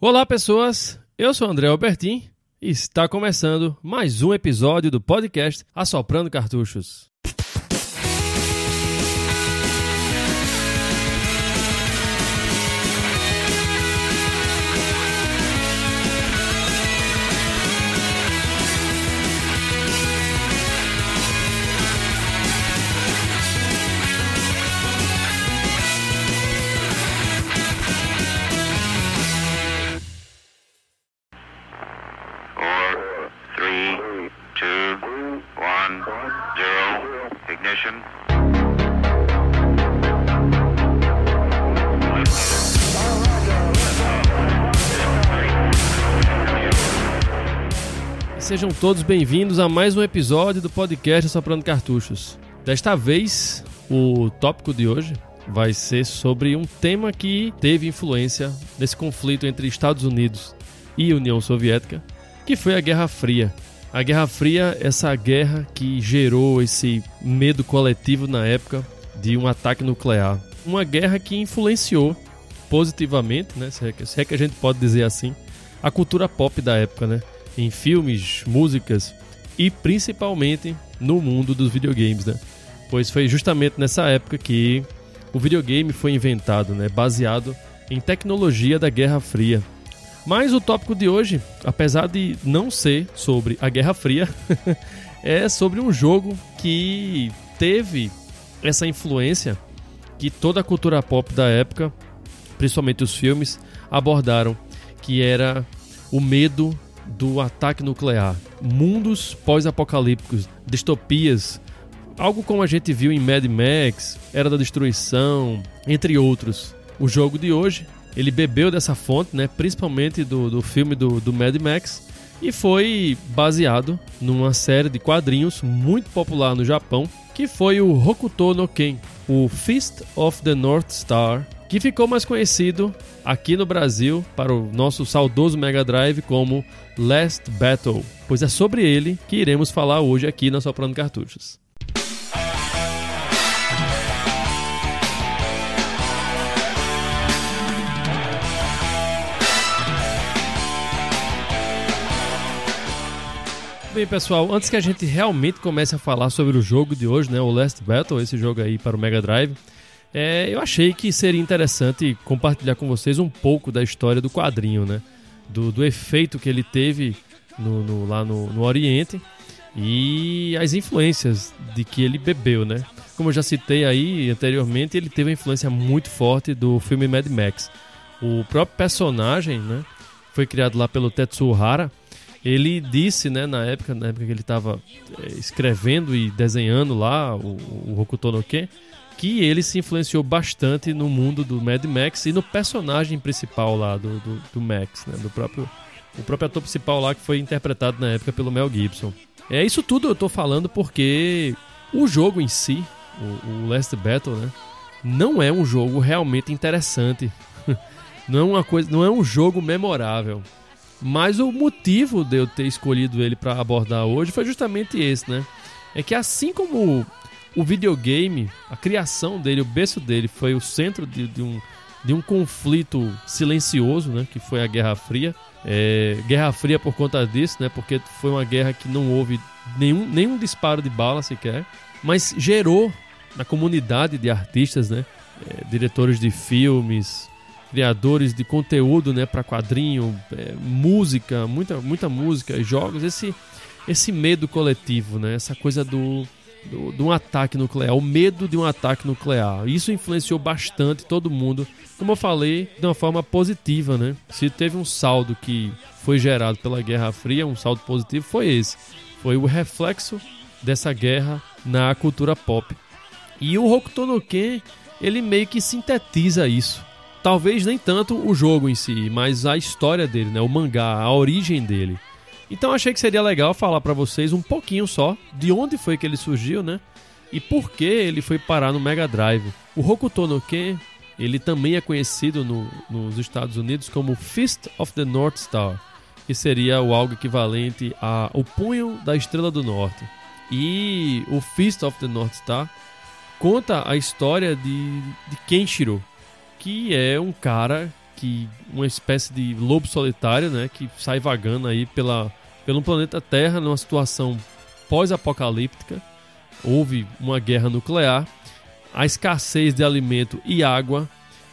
Olá, pessoas. Eu sou André Albertin e está começando mais um episódio do podcast Assoprando Cartuchos. Ignition. Sejam todos bem-vindos a mais um episódio do podcast Assoprando Cartuchos. Desta vez, o tópico de hoje vai ser sobre um tema que teve influência nesse conflito entre Estados Unidos e União Soviética, que foi a Guerra Fria. A Guerra Fria, essa guerra que gerou esse medo coletivo na época de um ataque nuclear. Uma guerra que influenciou positivamente, né, se é que, se é que a gente pode dizer assim, a cultura pop da época, né? Em filmes, músicas e principalmente no mundo dos videogames, né? Pois foi justamente nessa época que o videogame foi inventado, né? Baseado em tecnologia da Guerra Fria. Mas o tópico de hoje, apesar de não ser sobre a Guerra Fria, é sobre um jogo que teve essa influência que toda a cultura pop da época, principalmente os filmes, abordaram, que era o medo do ataque nuclear. Mundos pós-apocalípticos, distopias, algo como a gente viu em Mad Max, Era da Destruição, entre outros. O jogo de hoje, ele bebeu dessa fonte, né, principalmente do, do filme do, do Mad Max, e foi baseado numa série de quadrinhos muito popular no Japão, que foi o Hokuto no Ken, o Fist of the North Star, que ficou mais conhecido aqui no Brasil para o nosso saudoso Mega Drive como Last Battle, pois é sobre ele que iremos falar hoje aqui na Soprando Cartuchos. Bem, pessoal, antes que a gente realmente comece a falar sobre o jogo de hoje, né, o Last Battle, esse jogo aí para o Mega Drive, é, eu achei que seria interessante compartilhar com vocês um pouco da história do quadrinho, né, do, do efeito que ele teve no, no- lá no, no Oriente e as influências de que ele bebeu, né. Como eu já citei aí anteriormente, ele teve uma influência muito forte do filme Mad Max. O próprio personagem, né, foi criado lá pelo Tetsuo Hara, ele disse, né, na época, na época que ele estava escrevendo e desenhando lá o, o Hokuto no Ken, que ele se influenciou bastante no mundo do Mad Max e no personagem principal lá do, do, do Max, né, do próprio o próprio ator principal lá que foi interpretado na época pelo Mel Gibson. É isso tudo eu tô falando porque o jogo em si, o, o Last Battle, né, não é um jogo realmente interessante. não é uma coisa, não é um jogo memorável. Mas o motivo de eu ter escolhido ele para abordar hoje foi justamente esse, né? É que assim como o videogame, a criação dele, o berço dele foi o centro de, de um, de um conflito silencioso, né? Que foi a Guerra Fria. É, Guerra Fria por conta disso, né? Porque foi uma guerra que não houve nenhum, nenhum disparo de bala sequer, mas gerou na comunidade de artistas, né? É, diretores de filmes, criadores de conteúdo, né, para quadrinho, é, música, muita, muita música, jogos, esse, esse medo coletivo, né, essa coisa do, de um ataque nuclear, o medo de um ataque nuclear. Isso influenciou bastante todo mundo, como eu falei, de uma forma positiva, né? Se teve um saldo que foi gerado pela Guerra Fria, um saldo positivo, foi esse. Foi o reflexo dessa guerra na cultura pop. E o Hokuto no Ken, ele meio que sintetiza isso. Talvez nem tanto o jogo em si, mas a história dele, né? O mangá, a origem dele. Então achei que seria legal falar pra vocês um pouquinho só de onde foi que ele surgiu, né? E por que ele foi parar no Mega Drive. O Hokuto no Ken, ele também é conhecido no- nos Estados Unidos como Fist of the North Star, que seria o algo equivalente a o punho da Estrela do Norte. E o Fist of the North Star conta a história de, de Kenshiro, que é um cara que uma espécie de lobo solitário, né, que sai vagando aí pela pelo planeta Terra numa situação pós-apocalíptica. Houve uma guerra nuclear, a escassez de alimento e água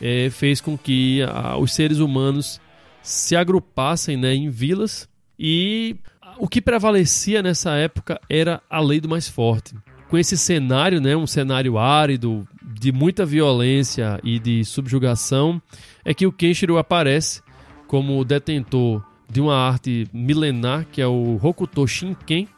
é, fez com que a, os seres humanos se agrupassem né, em vilas e o que prevalecia nessa época era a lei do mais forte. Com esse cenário, né, um cenário árido, de muita violência e de subjugação, é que o Kenshiro aparece como detentor de uma arte milenar, que é o Hokuto Shinken,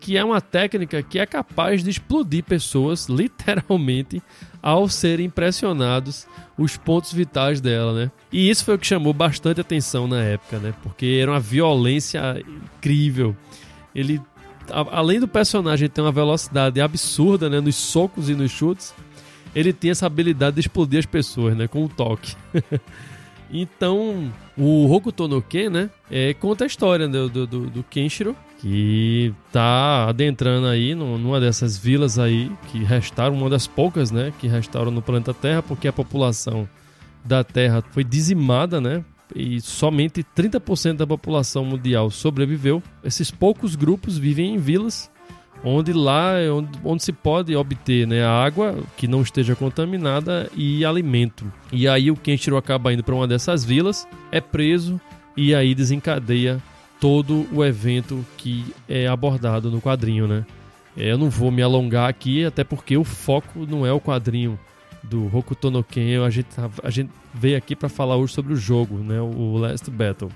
que é uma técnica que é capaz de explodir pessoas, literalmente, ao serem impressionados os pontos vitais dela, né? E isso foi o que chamou bastante atenção na época, né? Porque era uma violência incrível. Ele, além do personagem ter uma velocidade absurda, né? Nos socos e nos chutes, ele tem essa habilidade de explodir as pessoas, né? Com um toque. então, o Hokuto no Ken, né? É, conta a história do, do, do Kenshiro, que tá adentrando aí numa dessas vilas aí que restaram, uma das poucas, né? Que restaram no planeta Terra, porque a população da Terra foi dizimada, né? E somente 30% da população mundial sobreviveu. Esses poucos grupos vivem em vilas onde lá é onde, onde, se pode obter né, água que não esteja contaminada e alimento. E aí o Kenshiro acaba indo para uma dessas vilas, é preso e aí desencadeia todo o evento que é abordado no quadrinho, né? É, eu não vou me alongar aqui, até porque o foco não é o quadrinho do Hokuto no Ken. A gente, a gente veio aqui para falar hoje sobre o jogo, né? O Last Battle.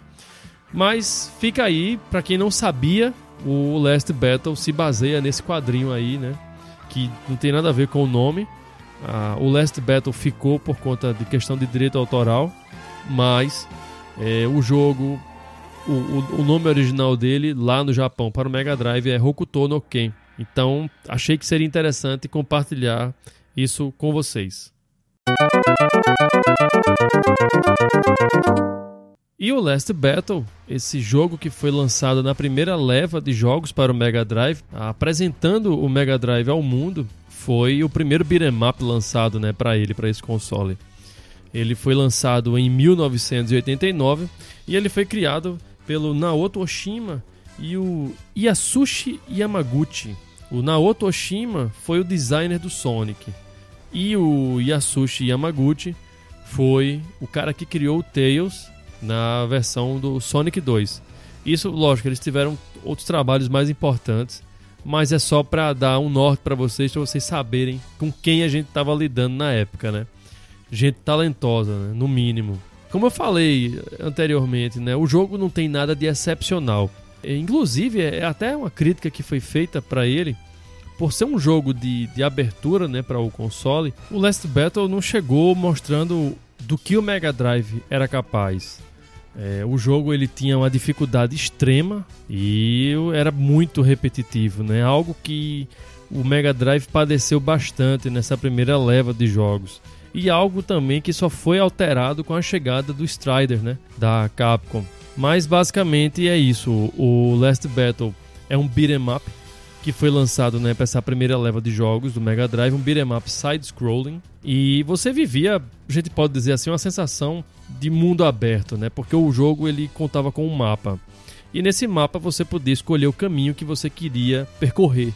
Mas fica aí, para quem não sabia, o Last Battle se baseia nesse quadrinho aí, né? Que não tem nada a ver com o nome. Ah, o Last Battle ficou por conta de questão de direito autoral, mas é, o jogo, o, o, o, nome original dele lá no Japão para o Mega Drive é Hokuto no Ken. Então achei que seria interessante compartilhar isso com vocês. E o Last Battle, esse jogo que foi lançado na primeira leva de jogos para o Mega Drive, apresentando o Mega Drive ao mundo, foi o primeiro beat'em up lançado né, para ele, para esse console. Ele foi lançado em 1989 e ele foi criado pelo Naoto Oshima e o Yasushi Yamaguchi. O Naoto Oshima foi o designer do Sonic e o Yasushi Yamaguchi foi o cara que criou o Tails na versão do Sonic 2. Isso, lógico, eles tiveram outros trabalhos mais importantes, mas é só para dar um norte para vocês, para vocês saberem com quem a gente estava lidando na época, né? Gente talentosa, né? no mínimo. Como eu falei anteriormente, né? O jogo não tem nada de excepcional. Inclusive, é até uma crítica que foi feita para ele, por ser um jogo de, de abertura né, para o console, o Last Battle não chegou mostrando do que o Mega Drive era capaz. É, o jogo ele tinha uma dificuldade extrema e era muito repetitivo, né? Algo que o Mega Drive padeceu bastante nessa primeira leva de jogos. E algo também que só foi alterado com a chegada do Strider, né? Da Capcom. Mas basicamente é isso. O Last Battle é um beat'em up que foi lançado né, para essa primeira leva de jogos do Mega Drive, um beat'em up side-scrolling. E você vivia, a gente pode dizer assim, uma sensação de mundo aberto, né? Porque o jogo ele contava com um mapa. E nesse mapa você podia escolher o caminho que você queria percorrer.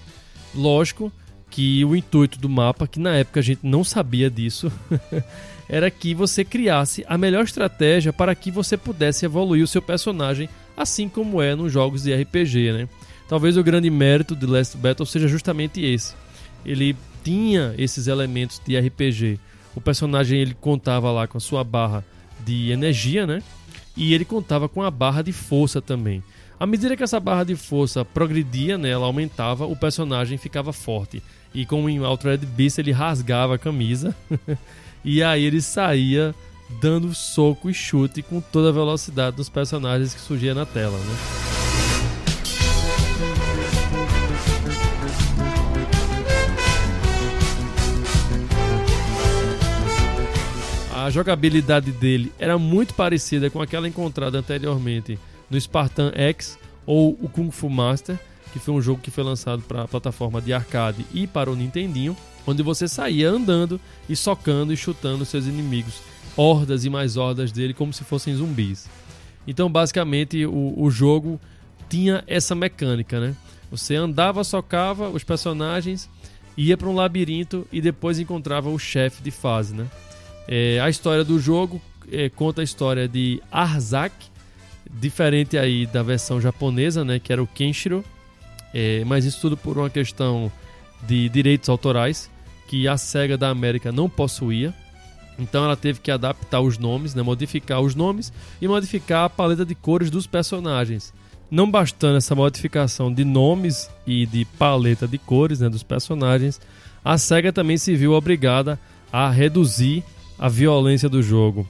Lógico que o intuito do mapa, que na época a gente não sabia disso, era que você criasse a melhor estratégia para que você pudesse evoluir o seu personagem, assim como é nos jogos de RPG, né? Talvez o grande mérito de Last Battle seja justamente esse. Ele tinha esses elementos de RPG. O personagem ele contava lá com a sua barra de energia, né? E ele contava com a barra de força também. À medida que essa barra de força progredia, né, ela aumentava, o personagem ficava forte. E como em Altered Beast, ele rasgava a camisa. e aí ele saía dando soco e chute com toda a velocidade dos personagens que surgia na tela, né? a jogabilidade dele era muito parecida com aquela encontrada anteriormente no Spartan X ou o Kung Fu Master, que foi um jogo que foi lançado para a plataforma de arcade e para o Nintendinho, onde você saía andando e socando e chutando seus inimigos hordas e mais hordas dele como se fossem zumbis. Então, basicamente, o, o jogo tinha essa mecânica, né? Você andava, socava os personagens, ia para um labirinto e depois encontrava o chefe de fase, né? É, a história do jogo é, conta a história de Arzak, diferente aí da versão japonesa, né? Que era o Kenshiro. É, mas isso tudo por uma questão de direitos autorais que a SEGA da América não possuía. Então ela teve que adaptar os nomes, né, modificar os nomes e modificar a paleta de cores dos personagens. Não bastando essa modificação de nomes e de paleta de cores né, dos personagens, a SEGA também se viu obrigada a reduzir a violência do jogo.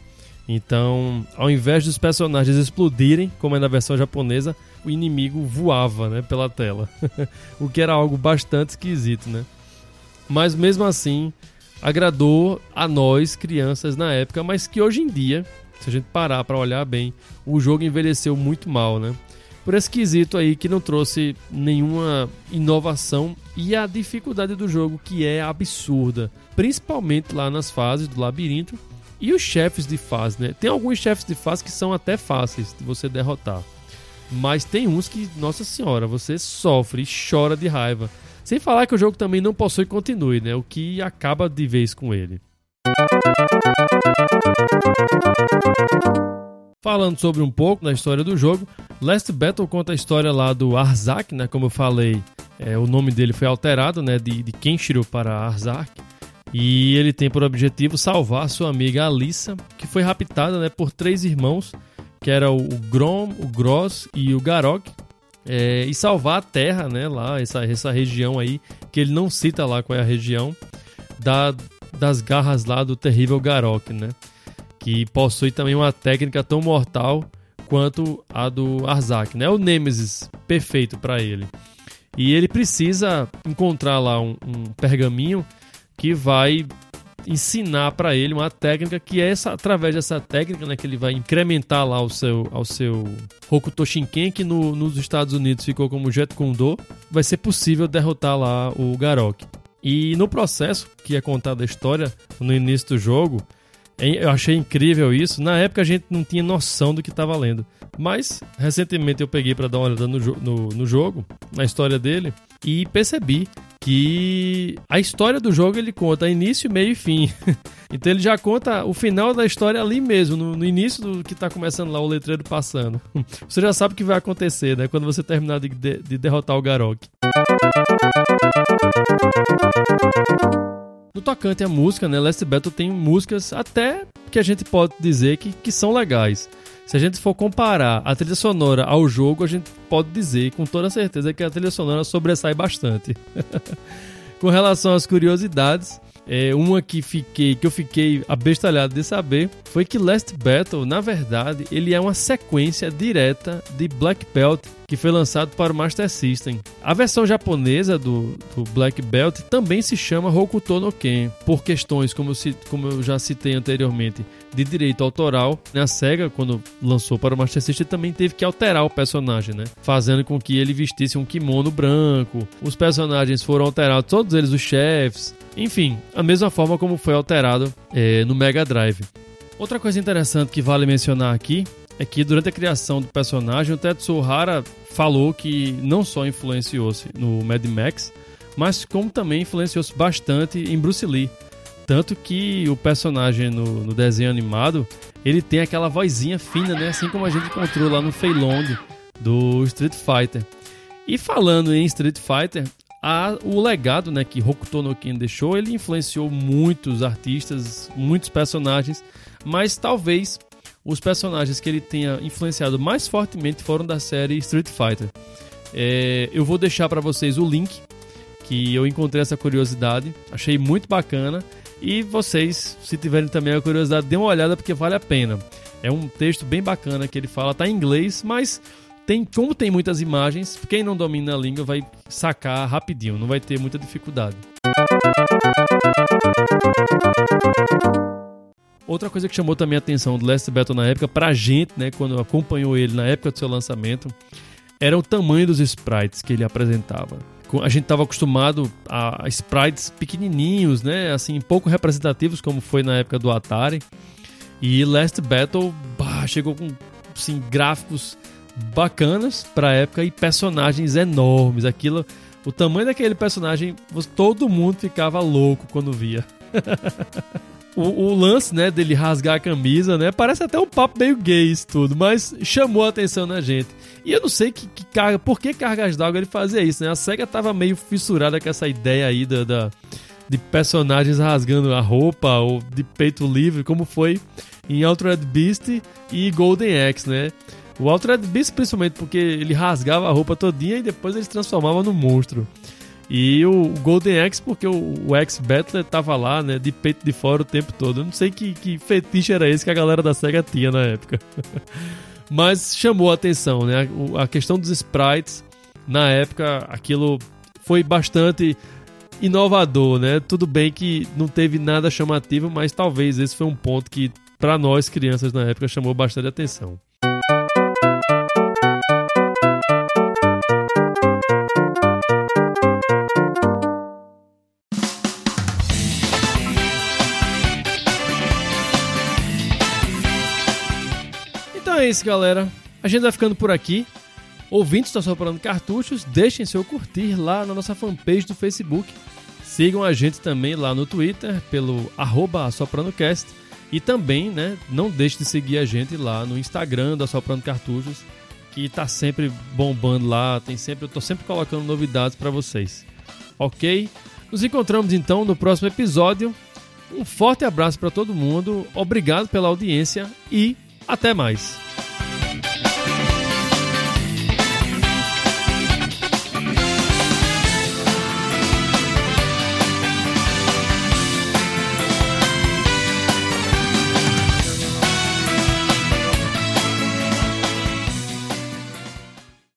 Então, ao invés dos personagens explodirem, como é na versão japonesa, o inimigo voava né, pela tela. o que era algo bastante esquisito, né? Mas mesmo assim, agradou a nós, crianças, na época, mas que hoje em dia, se a gente parar para olhar bem, o jogo envelheceu muito mal, né? Por esse quesito aí que não trouxe nenhuma inovação e a dificuldade do jogo que é absurda, principalmente lá nas fases do labirinto e os chefes de fase, né? Tem alguns chefes de fase que são até fáceis de você derrotar. Mas tem uns que, nossa senhora, você sofre e chora de raiva. Sem falar que o jogo também não possui continue, né? O que acaba de vez com ele. Falando sobre um pouco da história do jogo, Last Battle conta a história lá do Arzak, né? Como eu falei, é, o nome dele foi alterado, né? De, de Kenshiro para Arzak. E ele tem por objetivo salvar sua amiga Alissa, que foi raptada né, por três irmãos que era o Grom, o Gross e o Garok, é, e salvar a Terra, né, lá, essa, essa região aí, que ele não cita lá qual é a região, da, das garras lá do terrível Garok, né, que possui também uma técnica tão mortal quanto a do Arzak, né, o Nemesis perfeito para ele. E ele precisa encontrar lá um, um pergaminho que vai ensinar para ele uma técnica que é essa, através dessa técnica, né, que ele vai incrementar lá o seu, ao seu Hokuto Shinken, que no, nos Estados Unidos ficou como Jet Kundo, vai ser possível derrotar lá o Garok. E no processo que é contada a história no início do jogo, eu achei incrível isso. Na época a gente não tinha noção do que estava lendo. Mas recentemente eu peguei para dar uma olhada no, no, no, jogo, na história dele, e percebi que a história do jogo ele conta início, meio e fim. então ele já conta o final da história ali mesmo, no, no início do que está começando lá o letreiro passando. você já sabe o que vai acontecer, né? Quando você terminar de, de, de derrotar o Garok. No tocante à música, né, Last Battle tem músicas até que a gente pode dizer que, que são legais. Se a gente for comparar a trilha sonora ao jogo, a gente pode dizer com toda certeza que a trilha sonora sobressai bastante. com relação às curiosidades, é, uma que, fiquei, que eu fiquei abestalhado de saber foi que Last Battle, na verdade, ele é uma sequência direta de Black Belt que foi lançado para o Master System. A versão japonesa do, do Black Belt também se chama Hokuto no Ken, por questões, como eu, como eu já citei anteriormente, de direito autoral. A SEGA, quando lançou para o Master System, também teve que alterar o personagem, né? Fazendo com que ele vestisse um kimono branco. Os personagens foram alterados, todos eles os chefes. Enfim, a mesma forma como foi alterado é, no Mega Drive. Outra coisa interessante que vale mencionar aqui é que durante a criação do personagem, o Tetsuo Hara falou que não só influenciou-se no Mad Max, mas como também influenciou-se bastante em Bruce Lee. Tanto que o personagem no, no, desenho animado, ele tem aquela vozinha fina, né? Assim como a gente encontrou lá no Fei Long do Street Fighter. E falando em Street Fighter, a, o legado né, que Hokuto no Ken deixou, ele influenciou muitos artistas, muitos personagens, mas talvez os personagens que ele tenha influenciado mais fortemente foram da série Street Fighter. É, eu vou deixar para vocês o link que eu encontrei essa curiosidade, achei muito bacana e vocês, se tiverem também a curiosidade, dêem uma olhada porque vale a pena. É um texto bem bacana que ele fala, tá em inglês, mas tem, como tem muitas imagens, quem não domina a língua vai sacar rapidinho, não vai ter muita dificuldade. Outra coisa que chamou também a atenção do Last Battle na época, pra gente, né, quando acompanhou ele na época do seu lançamento, era o tamanho dos sprites que ele apresentava. A gente estava acostumado a sprites pequenininhos, né, assim, pouco representativos, como foi na época do Atari. E Last Battle bah, chegou com assim, gráficos bacanas pra época e personagens enormes. Aquilo, o tamanho daquele personagem, todo mundo ficava louco quando via. o, o, lance, né, dele rasgar a camisa, né, parece até um papo meio gay isso tudo, mas chamou a atenção na gente. E eu não sei que, que carga, por que Cargas d'Água ele fazia isso, né? A SEGA tava meio fissurada com essa ideia aí da, da de personagens rasgando a roupa ou de peito livre, como foi em Altered Beast e Golden Axe, né? O Altered Beast principalmente porque ele rasgava a roupa todinha e depois ele se transformava no monstro. E o Golden Axe porque o, o X-Battler tava lá, né, de peito de fora o tempo todo. Eu não sei que, que fetiche era esse que a galera da SEGA tinha na época. Mas chamou a atenção, né? A, a questão dos sprites, na época, aquilo foi bastante inovador, né? Tudo bem que não teve nada chamativo, mas talvez esse foi um ponto que para nós crianças na época chamou bastante atenção. É isso, galera. A gente vai ficando por aqui. Ouvintes da Soprando Cartuchos, deixem seu curtir lá na nossa fanpage do Facebook. Sigam a gente também lá no Twitter pelo arroba e também, né, não deixe de seguir a gente lá no Instagram da Soprando Cartuchos, que tá sempre bombando lá, tem sempre, eu tô sempre colocando novidades para vocês. OK? Nos encontramos então no próximo episódio. Um forte abraço para todo mundo, obrigado pela audiência e até mais.